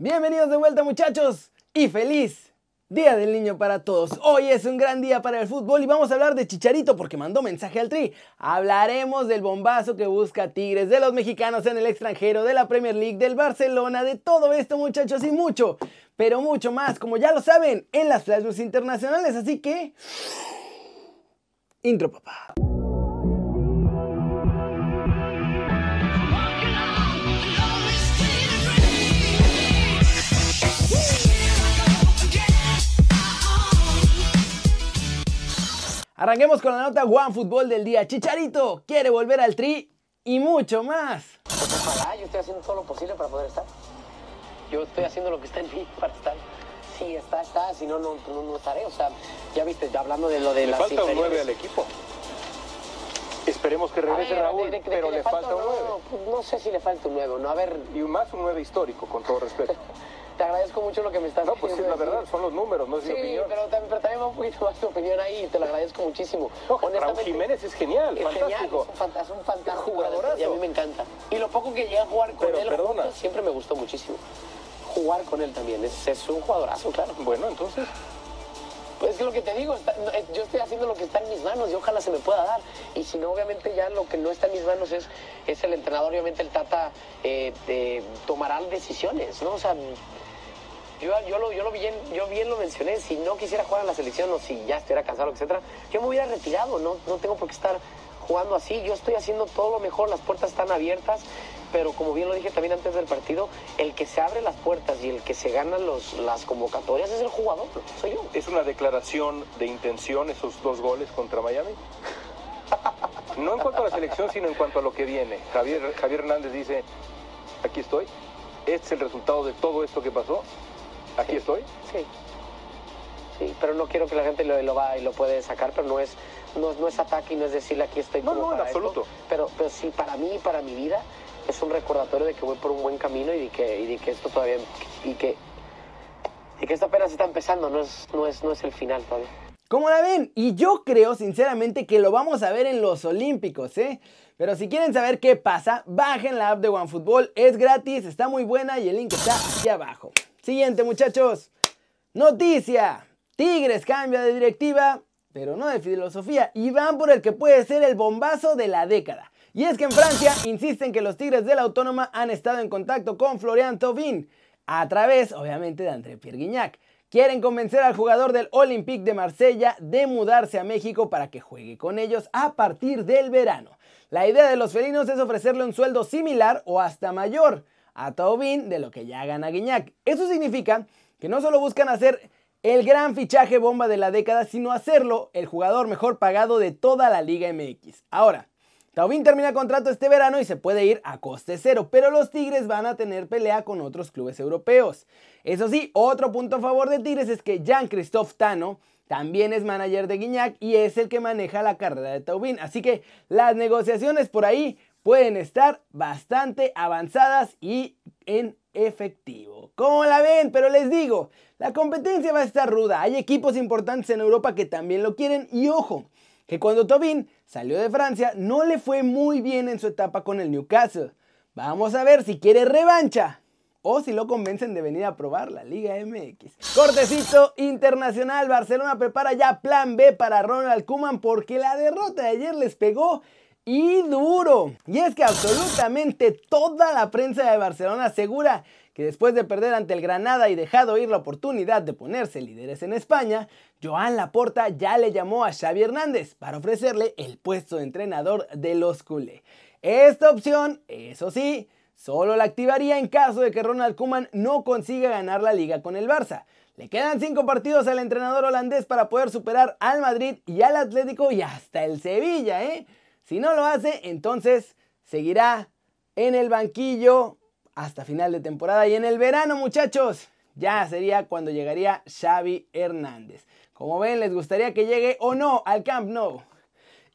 Bienvenidos de vuelta muchachos y feliz Día del Niño para todos. Hoy es un gran día para el fútbol y vamos a hablar de Chicharito porque mandó mensaje al Tri. Hablaremos del bombazo que busca Tigres, de los mexicanos en el extranjero, de la Premier League, del Barcelona, de todo esto muchachos y mucho, pero mucho más, como ya lo saben, en las Flash internacionales. Así que... Intro papá. Arranquemos con la nota One Fútbol del día. Chicharito quiere volver al tri y mucho más. Ojalá, yo estoy haciendo todo lo posible para poder estar. Yo estoy haciendo lo que está en mí para estar. Sí, está, está, si no, no, no, estaré. O sea, ya viste, ya hablando de lo de le las falta un 9 al equipo. Esperemos que regrese ver, Raúl, de- de- de pero le falta un 9. No, no sé si le falta un 9, ¿no? A ver, Y más un 9 histórico, con todo respeto. te agradezco mucho lo que me estás No, pues sí, diciendo. la verdad, son los números, no es Sí, mi opinión. pero también, pero también va un poquito más tu opinión ahí y te lo agradezco muchísimo. No, Raúl Jiménez es genial, Es genial, fantástico. es un fanta- es un fantástico Jugadorazo. Y a mí me encanta. Y lo poco que llega a jugar con Pero, él perdona. juntos, siempre me gustó muchísimo. Jugar con él también, es, es un jugadorazo, claro. Bueno, entonces, Pues es que lo que te digo, está- eh, yo estoy haciendo lo que está en mis manos y ojalá se me pueda dar. Y si no, obviamente ya lo que no está en mis manos es, es el entrenador, obviamente el Tata eh, eh, tomará decisiones, ¿no? O sea, yo, yo, lo, yo, bien, yo bien lo mencioné, si no quisiera jugar en la selección o si ya estuviera cansado, etcétera, yo me hubiera retirado, no, no tengo por qué estar jugando así, yo estoy haciendo todo lo mejor, las puertas están abiertas, pero como bien lo dije también antes del partido, el que se abre las puertas y el que se gana los, las convocatorias es el jugador, soy yo. es una declaración de intención esos dos goles contra Miami. No en cuanto a la selección, sino en cuanto a lo que viene. Javier, Javier Hernández dice, aquí estoy, este es el resultado de todo esto que pasó, aquí Sí. estoy. Sí. Sí, pero no quiero que la gente lo, lo va y lo puede sacar, pero no es, no, no es ataque y no es decirle aquí estoy No, como no, en esto. absoluto. Pero, pero sí, para mí y para mi vida es un recordatorio de que voy por un buen camino y de que, y de que esto todavía, y que, y que esto apenas está empezando, no es, no es, no es el final todavía. ¿Cómo la ven? Y yo creo sinceramente que lo vamos a ver en los Olímpicos, ¿eh? Pero si quieren saber qué pasa, bajen la app de OneFootball, es gratis, está muy buena y el link está aquí abajo. Siguiente muchachos, noticia, Tigres cambia de directiva, pero no de filosofía, y van por el que puede ser el bombazo de la década. Y es que en Francia insisten que los Tigres de la Autónoma han estado en contacto con Florian Thauvin, a través obviamente de André Pierre Guignac. Quieren convencer al jugador del Olympique de Marsella de mudarse a México para que juegue con ellos a partir del verano. La idea de los felinos es ofrecerle un sueldo similar o hasta mayor a Taubin de lo que ya gana Guiñac. Eso significa que no solo buscan hacer el gran fichaje bomba de la década, sino hacerlo el jugador mejor pagado de toda la Liga MX. Ahora, Taubin termina contrato este verano y se puede ir a coste cero, pero los Tigres van a tener pelea con otros clubes europeos. Eso sí, otro punto a favor de Tigres es que Jean-Christophe Tano también es manager de Guiñac y es el que maneja la carrera de Taubin. Así que las negociaciones por ahí pueden estar bastante avanzadas y en efectivo. ¿Cómo la ven? Pero les digo, la competencia va a estar ruda. Hay equipos importantes en Europa que también lo quieren y ojo, que cuando Tobin salió de Francia no le fue muy bien en su etapa con el Newcastle. Vamos a ver si quiere revancha o si lo convencen de venir a probar la Liga MX. Cortecito internacional, Barcelona prepara ya plan B para Ronald Koeman porque la derrota de ayer les pegó y duro. Y es que absolutamente toda la prensa de Barcelona asegura que después de perder ante el Granada y dejado ir la oportunidad de ponerse líderes en España, Joan Laporta ya le llamó a Xavi Hernández para ofrecerle el puesto de entrenador de los culé. Esta opción, eso sí, solo la activaría en caso de que Ronald Koeman no consiga ganar la liga con el Barça. Le quedan cinco partidos al entrenador holandés para poder superar al Madrid y al Atlético y hasta el Sevilla, ¿eh? Si no lo hace, entonces seguirá en el banquillo hasta final de temporada y en el verano, muchachos, ya sería cuando llegaría Xavi Hernández. Como ven, ¿les gustaría que llegue o no al Camp Nou?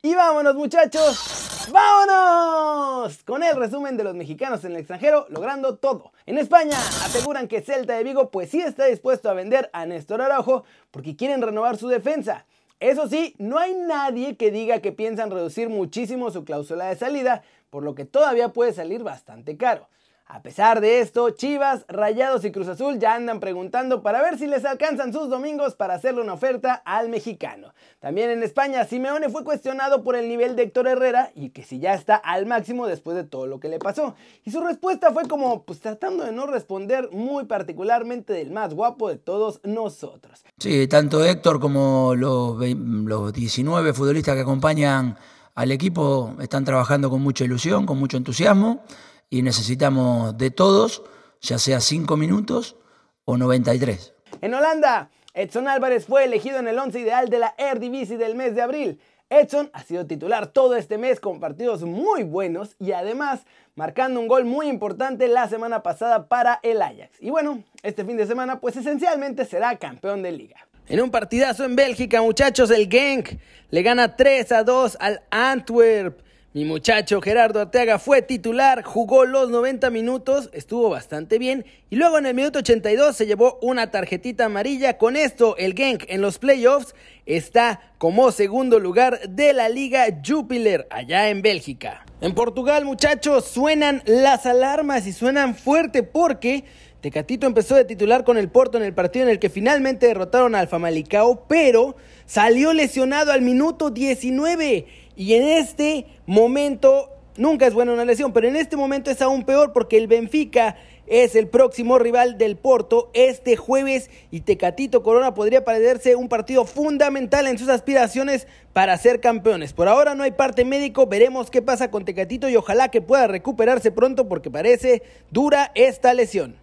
Y vámonos, muchachos. ¡Vámonos! Con el resumen de los mexicanos en el extranjero logrando todo. En España aseguran que Celta de Vigo pues sí está dispuesto a vender a Néstor Araujo porque quieren renovar su defensa. Eso sí, no hay nadie que diga que piensan reducir muchísimo su cláusula de salida, por lo que todavía puede salir bastante caro. A pesar de esto, Chivas, Rayados y Cruz Azul ya andan preguntando para ver si les alcanzan sus domingos para hacerle una oferta al mexicano. También en España, Simeone fue cuestionado por el nivel de Héctor Herrera y que si ya está al máximo después de todo lo que le pasó. Y su respuesta fue como, pues tratando de no responder muy particularmente del más guapo de todos nosotros. Sí, tanto Héctor como los, los 19 futbolistas que acompañan al equipo están trabajando con mucha ilusión, con mucho entusiasmo y necesitamos de todos, ya sea 5 minutos o 93. En Holanda, Edson Álvarez fue elegido en el 11 ideal de la Eredivisie del mes de abril. Edson ha sido titular todo este mes con partidos muy buenos y además marcando un gol muy importante la semana pasada para el Ajax. Y bueno, este fin de semana pues esencialmente será campeón de liga. En un partidazo en Bélgica, muchachos, el Genk le gana 3 a 2 al Antwerp. Mi muchacho Gerardo Arteaga fue titular, jugó los 90 minutos, estuvo bastante bien y luego en el minuto 82 se llevó una tarjetita amarilla. Con esto el Genk en los playoffs está como segundo lugar de la Liga Jupiler allá en Bélgica. En Portugal muchachos suenan las alarmas y suenan fuerte porque Tecatito empezó de titular con el Porto en el partido en el que finalmente derrotaron al Famalicao, pero salió lesionado al minuto 19 y en este momento, nunca es buena una lesión, pero en este momento es aún peor porque el Benfica es el próximo rival del Porto este jueves y Tecatito Corona podría perderse un partido fundamental en sus aspiraciones para ser campeones. Por ahora no hay parte médico, veremos qué pasa con Tecatito y ojalá que pueda recuperarse pronto porque parece dura esta lesión.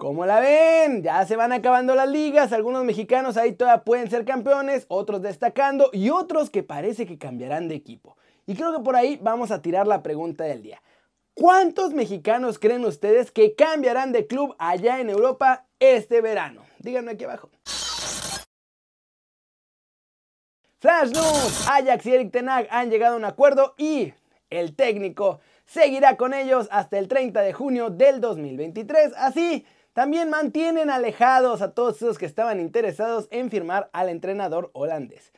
¿Cómo la ven? Ya se van acabando las ligas, algunos mexicanos ahí todavía pueden ser campeones, otros destacando y otros que parece que cambiarán de equipo. Y creo que por ahí vamos a tirar la pregunta del día. ¿Cuántos mexicanos creen ustedes que cambiarán de club allá en Europa este verano? Díganme aquí abajo. Flash News, Ajax y Eric Tenag han llegado a un acuerdo y el técnico seguirá con ellos hasta el 30 de junio del 2023. Así también mantienen alejados a todos esos que estaban interesados en firmar al entrenador holandés.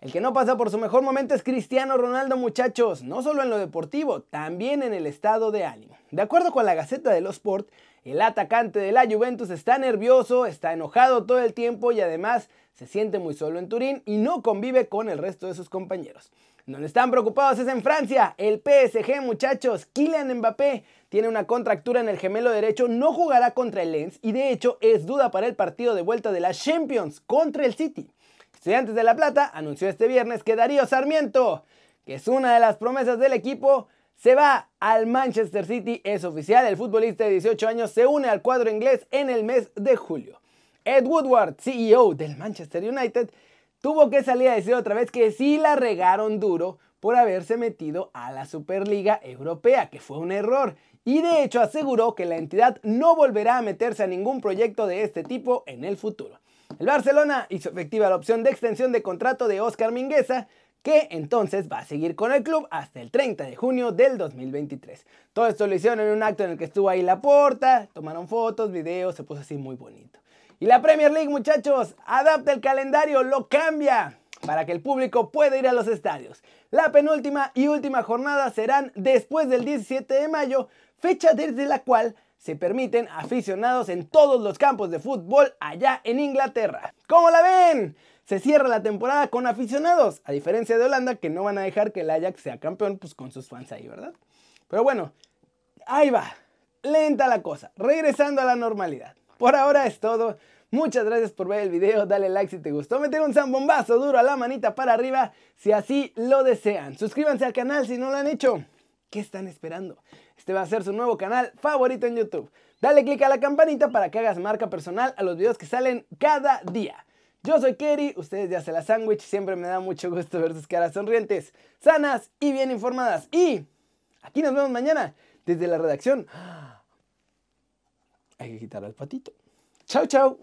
El que no pasa por su mejor momento es Cristiano Ronaldo, muchachos, no solo en lo deportivo, también en el estado de ánimo. De acuerdo con la Gaceta de los Sport, el atacante de la Juventus está nervioso, está enojado todo el tiempo y además se siente muy solo en Turín y no convive con el resto de sus compañeros. Donde están preocupados es en Francia. El PSG, muchachos, Kylian Mbappé tiene una contractura en el gemelo derecho, no jugará contra el Lens y de hecho es duda para el partido de vuelta de la Champions contra el City. Estudiantes de La Plata anunció este viernes que Darío Sarmiento, que es una de las promesas del equipo, se va al Manchester City. Es oficial, el futbolista de 18 años se une al cuadro inglés en el mes de julio. Ed Woodward, CEO del Manchester United, tuvo que salir a decir otra vez que sí la regaron duro por haberse metido a la Superliga Europea, que fue un error. Y de hecho aseguró que la entidad no volverá a meterse a ningún proyecto de este tipo en el futuro. El Barcelona hizo efectiva la opción de extensión de contrato de Oscar Mingueza, que entonces va a seguir con el club hasta el 30 de junio del 2023. Todo esto lo hicieron en un acto en el que estuvo ahí la porta, tomaron fotos, videos, se puso así muy bonito. Y la Premier League, muchachos, adapta el calendario, lo cambia para que el público pueda ir a los estadios. La penúltima y última jornada serán después del 17 de mayo, fecha desde la cual se permiten aficionados en todos los campos de fútbol allá en Inglaterra. ¿Cómo la ven? Se cierra la temporada con aficionados, a diferencia de Holanda que no van a dejar que el Ajax sea campeón pues con sus fans ahí, ¿verdad? Pero bueno, ahí va, lenta la cosa, regresando a la normalidad. Por ahora es todo. Muchas gracias por ver el video, dale like si te gustó, meter un zambombazo duro a la manita para arriba si así lo desean. Suscríbanse al canal si no lo han hecho. ¿Qué están esperando? Este va a ser su nuevo canal favorito en YouTube. Dale click a la campanita para que hagas marca personal a los videos que salen cada día. Yo soy Kerry, ustedes ya se la sándwich, siempre me da mucho gusto ver sus caras sonrientes, sanas y bien informadas. Y aquí nos vemos mañana desde la redacción. Hay que quitar al patito. Chao, chao.